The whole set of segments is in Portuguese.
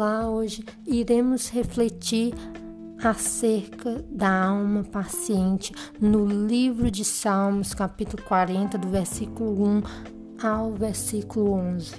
Olá, hoje iremos refletir acerca da alma paciente no livro de Salmos, capítulo 40, do versículo 1 ao versículo 11.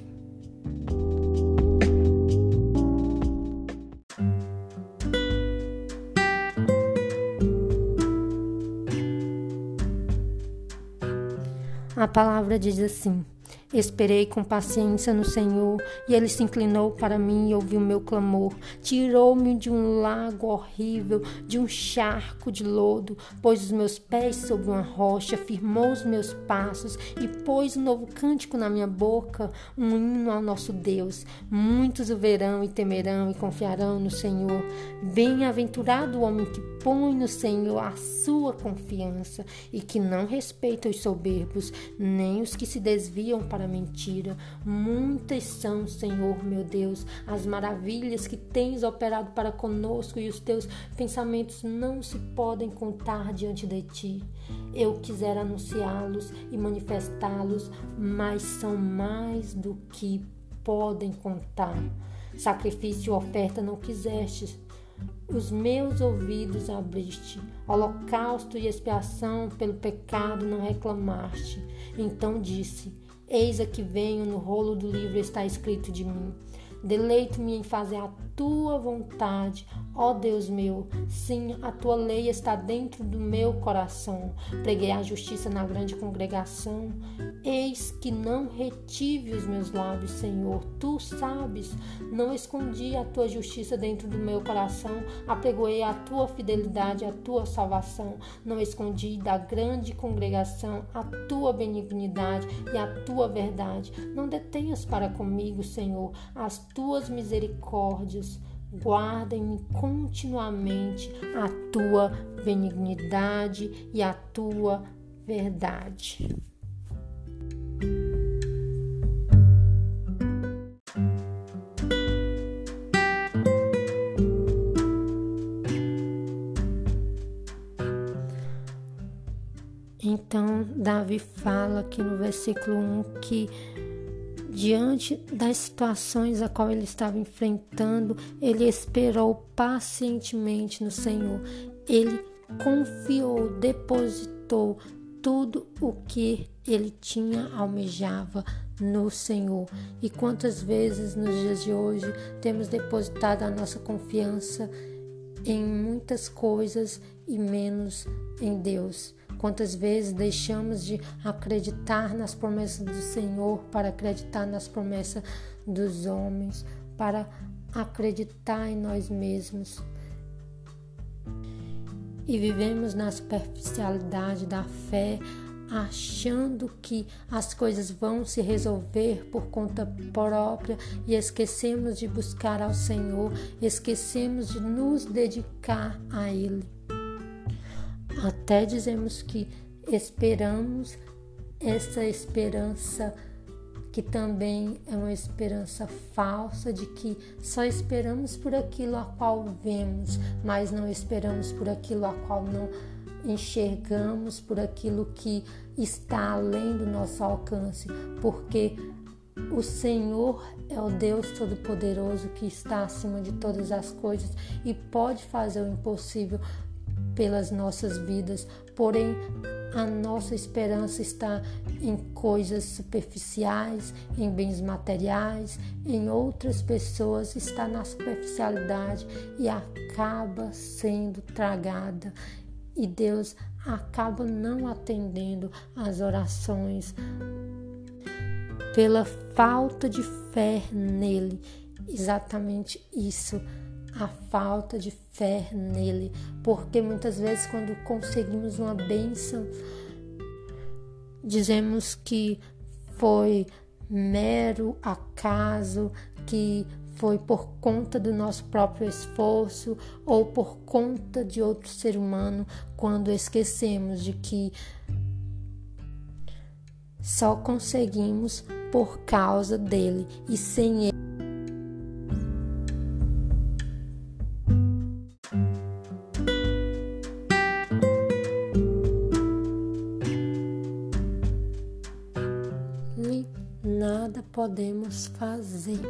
A palavra diz assim: Esperei com paciência no Senhor, e ele se inclinou para mim e ouviu meu clamor. Tirou-me de um lago horrível, de um charco de lodo, pôs os meus pés sobre uma rocha, firmou os meus passos e pôs um novo cântico na minha boca, um hino ao nosso Deus. Muitos o verão e temerão e confiarão no Senhor. Bem-aventurado o homem que põe no Senhor a sua confiança e que não respeita os soberbos, nem os que se desviam para a mentira. Muitas são, Senhor meu Deus, as maravilhas que tens operado para conosco e os teus pensamentos não se podem contar diante de ti. Eu quisera anunciá-los e manifestá-los, mas são mais do que podem contar. Sacrifício e oferta não quisestes, os meus ouvidos abriste, holocausto e expiação pelo pecado não reclamaste. Então disse: Eis aqui venho, no rolo do livro está escrito de mim. Deleito-me em fazer a tua vontade, ó Deus meu. Sim, a tua lei está dentro do meu coração. Preguei a justiça na grande congregação. Eis que não retive os meus lábios, Senhor. Tu sabes, não escondi a tua justiça dentro do meu coração. Apregoei a tua fidelidade, a tua salvação. Não escondi da grande congregação a tua benignidade e a tua verdade. Não detenhas para comigo, Senhor, as tuas misericórdias. Guardem-me continuamente a tua benignidade e a tua verdade. Então, Davi fala aqui no versículo 1 que Diante das situações a qual ele estava enfrentando, ele esperou pacientemente no Senhor. Ele confiou, depositou tudo o que ele tinha almejava no Senhor. E quantas vezes nos dias de hoje temos depositado a nossa confiança em muitas coisas e menos em Deus. Quantas vezes deixamos de acreditar nas promessas do Senhor para acreditar nas promessas dos homens, para acreditar em nós mesmos. E vivemos na superficialidade da fé, achando que as coisas vão se resolver por conta própria e esquecemos de buscar ao Senhor, esquecemos de nos dedicar a Ele. Até dizemos que esperamos essa esperança que também é uma esperança falsa de que só esperamos por aquilo a qual vemos, mas não esperamos por aquilo a qual não enxergamos, por aquilo que está além do nosso alcance, porque o Senhor é o Deus Todo-Poderoso que está acima de todas as coisas e pode fazer o impossível pelas nossas vidas, porém a nossa esperança está em coisas superficiais, em bens materiais, em outras pessoas, está na superficialidade e acaba sendo tragada. E Deus acaba não atendendo às orações pela falta de fé nele. Exatamente isso a falta de fé nele, porque muitas vezes quando conseguimos uma bênção, dizemos que foi mero acaso, que foi por conta do nosso próprio esforço ou por conta de outro ser humano, quando esquecemos de que só conseguimos por causa dele e sem ele podemos fazer.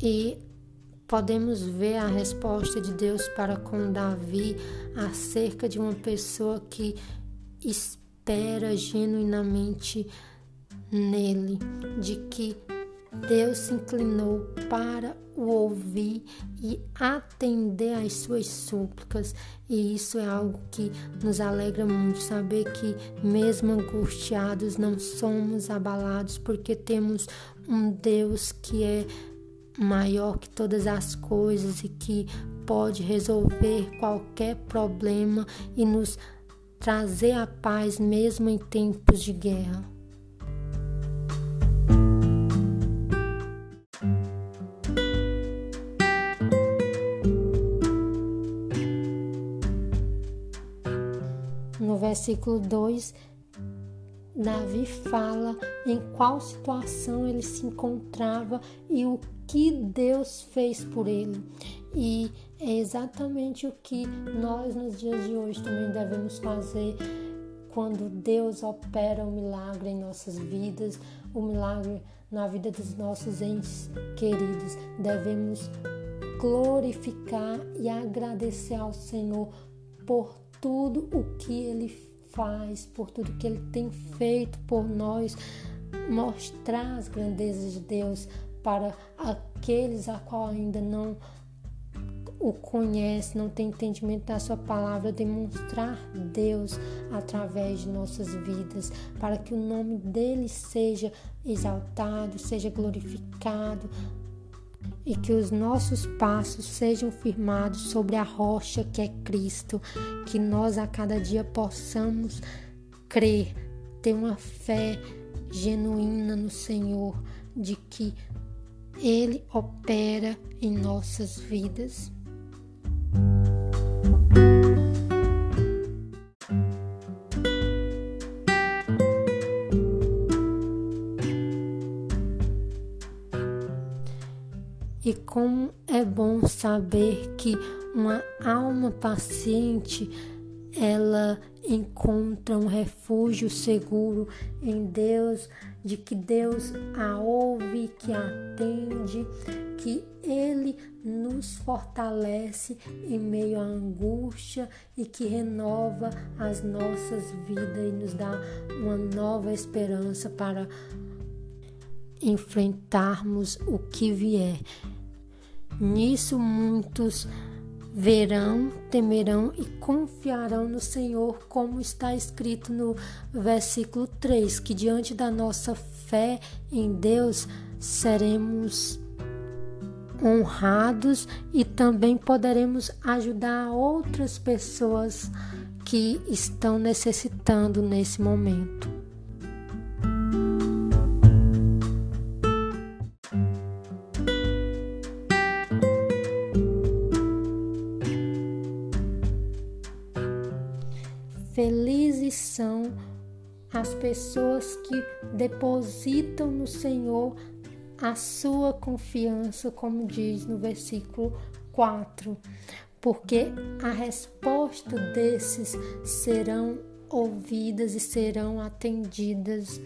E podemos ver a resposta de Deus para com Davi acerca de uma pessoa que espera genuinamente nele, de que Deus se inclinou para o ouvir e atender às suas súplicas, e isso é algo que nos alegra muito saber que, mesmo angustiados, não somos abalados, porque temos um Deus que é maior que todas as coisas e que pode resolver qualquer problema e nos trazer a paz mesmo em tempos de guerra. No versículo 2, Davi fala em qual situação ele se encontrava e o que Deus fez por ele. E é exatamente o que nós nos dias de hoje também devemos fazer quando Deus opera o um milagre em nossas vidas, o um milagre na vida dos nossos entes queridos. Devemos glorificar e agradecer ao Senhor por tudo o que Ele faz, por tudo que Ele tem feito por nós, mostrar as grandezas de Deus para aqueles a qual ainda não o conhece, não tem entendimento da sua palavra, demonstrar Deus através de nossas vidas, para que o nome dele seja exaltado, seja glorificado, e que os nossos passos sejam firmados sobre a rocha que é Cristo, que nós a cada dia possamos crer, ter uma fé genuína no Senhor, de que Ele opera em nossas vidas. Como é bom saber que uma alma paciente ela encontra um refúgio seguro em Deus, de que Deus a ouve, que a atende, que Ele nos fortalece em meio à angústia e que renova as nossas vidas e nos dá uma nova esperança para enfrentarmos o que vier. Nisso muitos verão, temerão e confiarão no Senhor, como está escrito no versículo 3, que diante da nossa fé em Deus seremos honrados e também poderemos ajudar outras pessoas que estão necessitando nesse momento. Pessoas que depositam no Senhor a sua confiança, como diz no versículo 4, porque a resposta desses serão ouvidas e serão atendidas.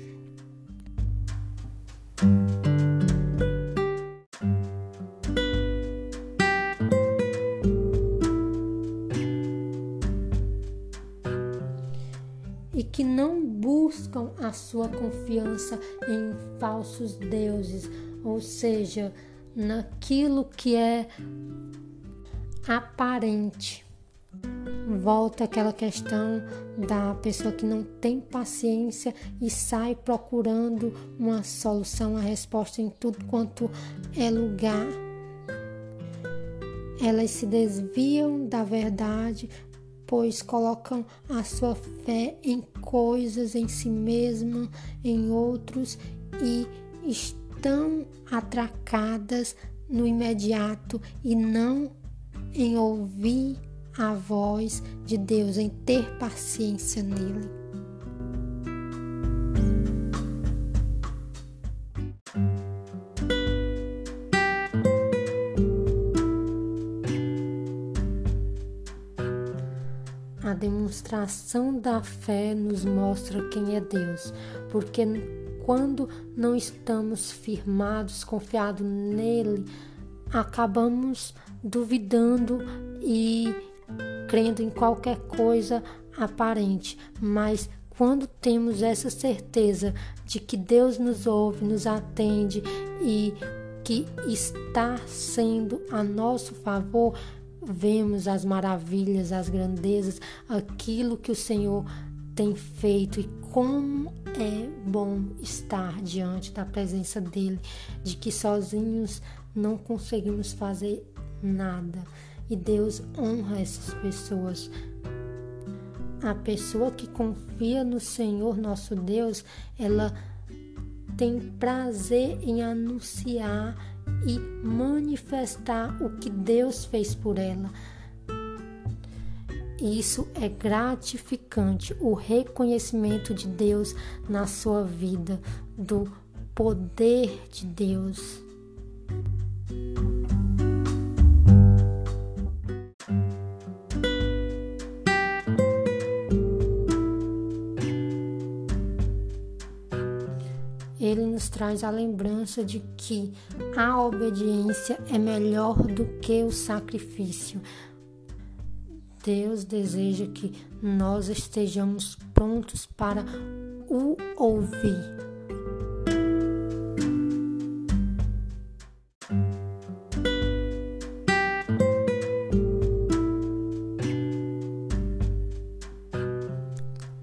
Confiança em falsos deuses, ou seja, naquilo que é aparente. Volta aquela questão da pessoa que não tem paciência e sai procurando uma solução, a resposta em tudo quanto é lugar. Elas se desviam da verdade pois colocam a sua fé em coisas, em si mesmo, em outros e estão atracadas no imediato e não em ouvir a voz de Deus, em ter paciência nele. Demonstração da fé nos mostra quem é Deus, porque quando não estamos firmados, confiados nele, acabamos duvidando e crendo em qualquer coisa aparente, mas quando temos essa certeza de que Deus nos ouve, nos atende e que está sendo a nosso favor, vemos as maravilhas, as grandezas, aquilo que o Senhor tem feito e como é bom estar diante da presença dele, de que sozinhos não conseguimos fazer nada. E Deus honra essas pessoas. A pessoa que confia no Senhor nosso Deus, ela tem prazer em anunciar e manifestar o que Deus fez por ela. Isso é gratificante, o reconhecimento de Deus na sua vida, do poder de Deus. Traz a lembrança de que a obediência é melhor do que o sacrifício. Deus deseja que nós estejamos prontos para o ouvir.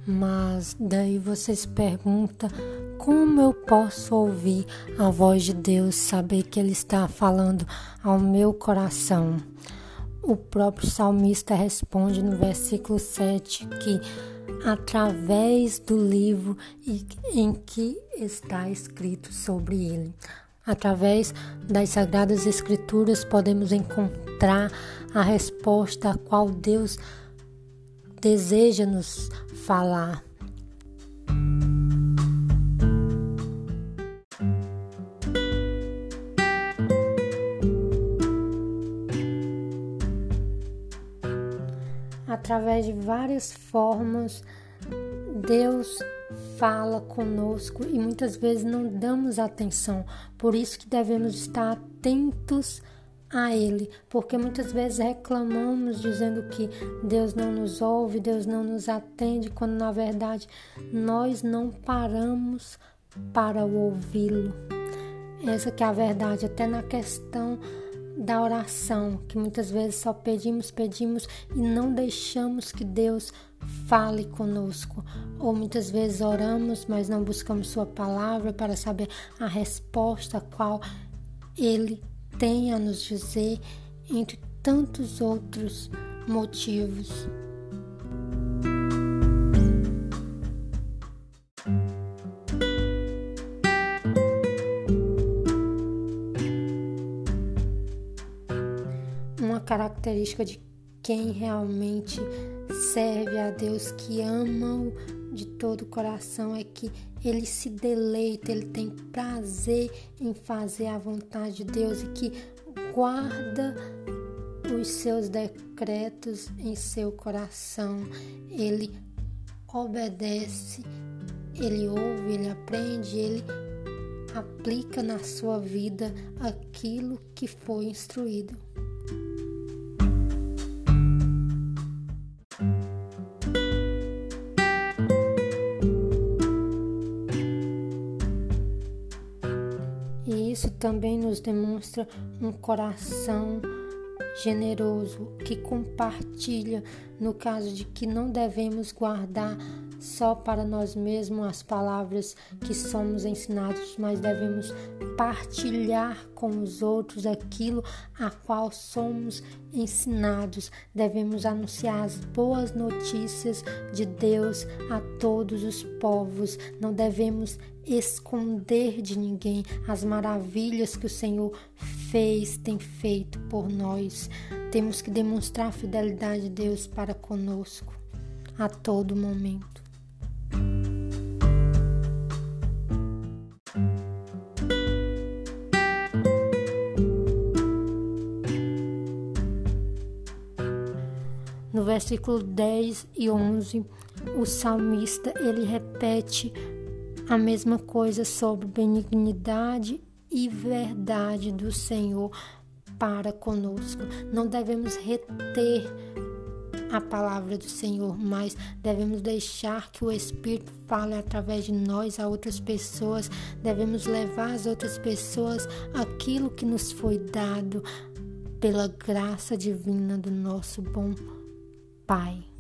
Mas daí você se pergunta como eu posso ouvir a voz de Deus, saber que Ele está falando ao meu coração? O próprio salmista responde no versículo 7 que, através do livro em que está escrito sobre ele, através das Sagradas Escrituras, podemos encontrar a resposta a qual Deus deseja nos falar. Através de várias formas, Deus fala conosco e muitas vezes não damos atenção. Por isso que devemos estar atentos a Ele, porque muitas vezes reclamamos dizendo que Deus não nos ouve, Deus não nos atende, quando na verdade nós não paramos para ouvi-lo. Essa que é a verdade, até na questão da oração, que muitas vezes só pedimos, pedimos e não deixamos que Deus fale conosco. Ou muitas vezes oramos, mas não buscamos Sua palavra para saber a resposta qual Ele tem a nos dizer, entre tantos outros motivos. Característica de quem realmente serve a Deus, que ama-o de todo o coração, é que ele se deleita, ele tem prazer em fazer a vontade de Deus e que guarda os seus decretos em seu coração. Ele obedece, ele ouve, ele aprende, ele aplica na sua vida aquilo que foi instruído. Também nos demonstra um coração generoso que compartilha, no caso de que não devemos guardar só para nós mesmos as palavras que somos ensinados, mas devemos partilhar com os outros aquilo a qual somos ensinados. Devemos anunciar as boas notícias de Deus a todos os povos. Não devemos esconder de ninguém as maravilhas que o Senhor fez, tem feito por nós. Temos que demonstrar a fidelidade de Deus para conosco a todo momento. No versículo 10 e 11, o salmista ele repete a mesma coisa sobre benignidade e verdade do Senhor para conosco. Não devemos reter a palavra do Senhor, mas devemos deixar que o Espírito fale através de nós a outras pessoas. Devemos levar às outras pessoas aquilo que nos foi dado pela graça divina do nosso bom Pai.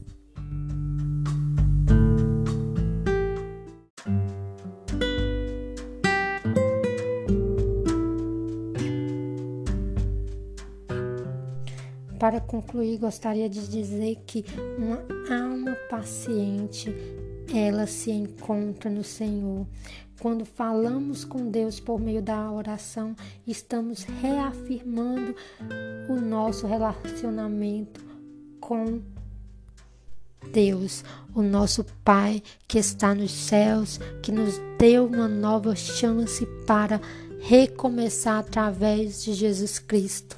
Para concluir, gostaria de dizer que uma alma paciente, ela se encontra no Senhor. Quando falamos com Deus por meio da oração, estamos reafirmando o nosso relacionamento com Deus, o nosso Pai que está nos céus, que nos deu uma nova chance para recomeçar através de Jesus Cristo.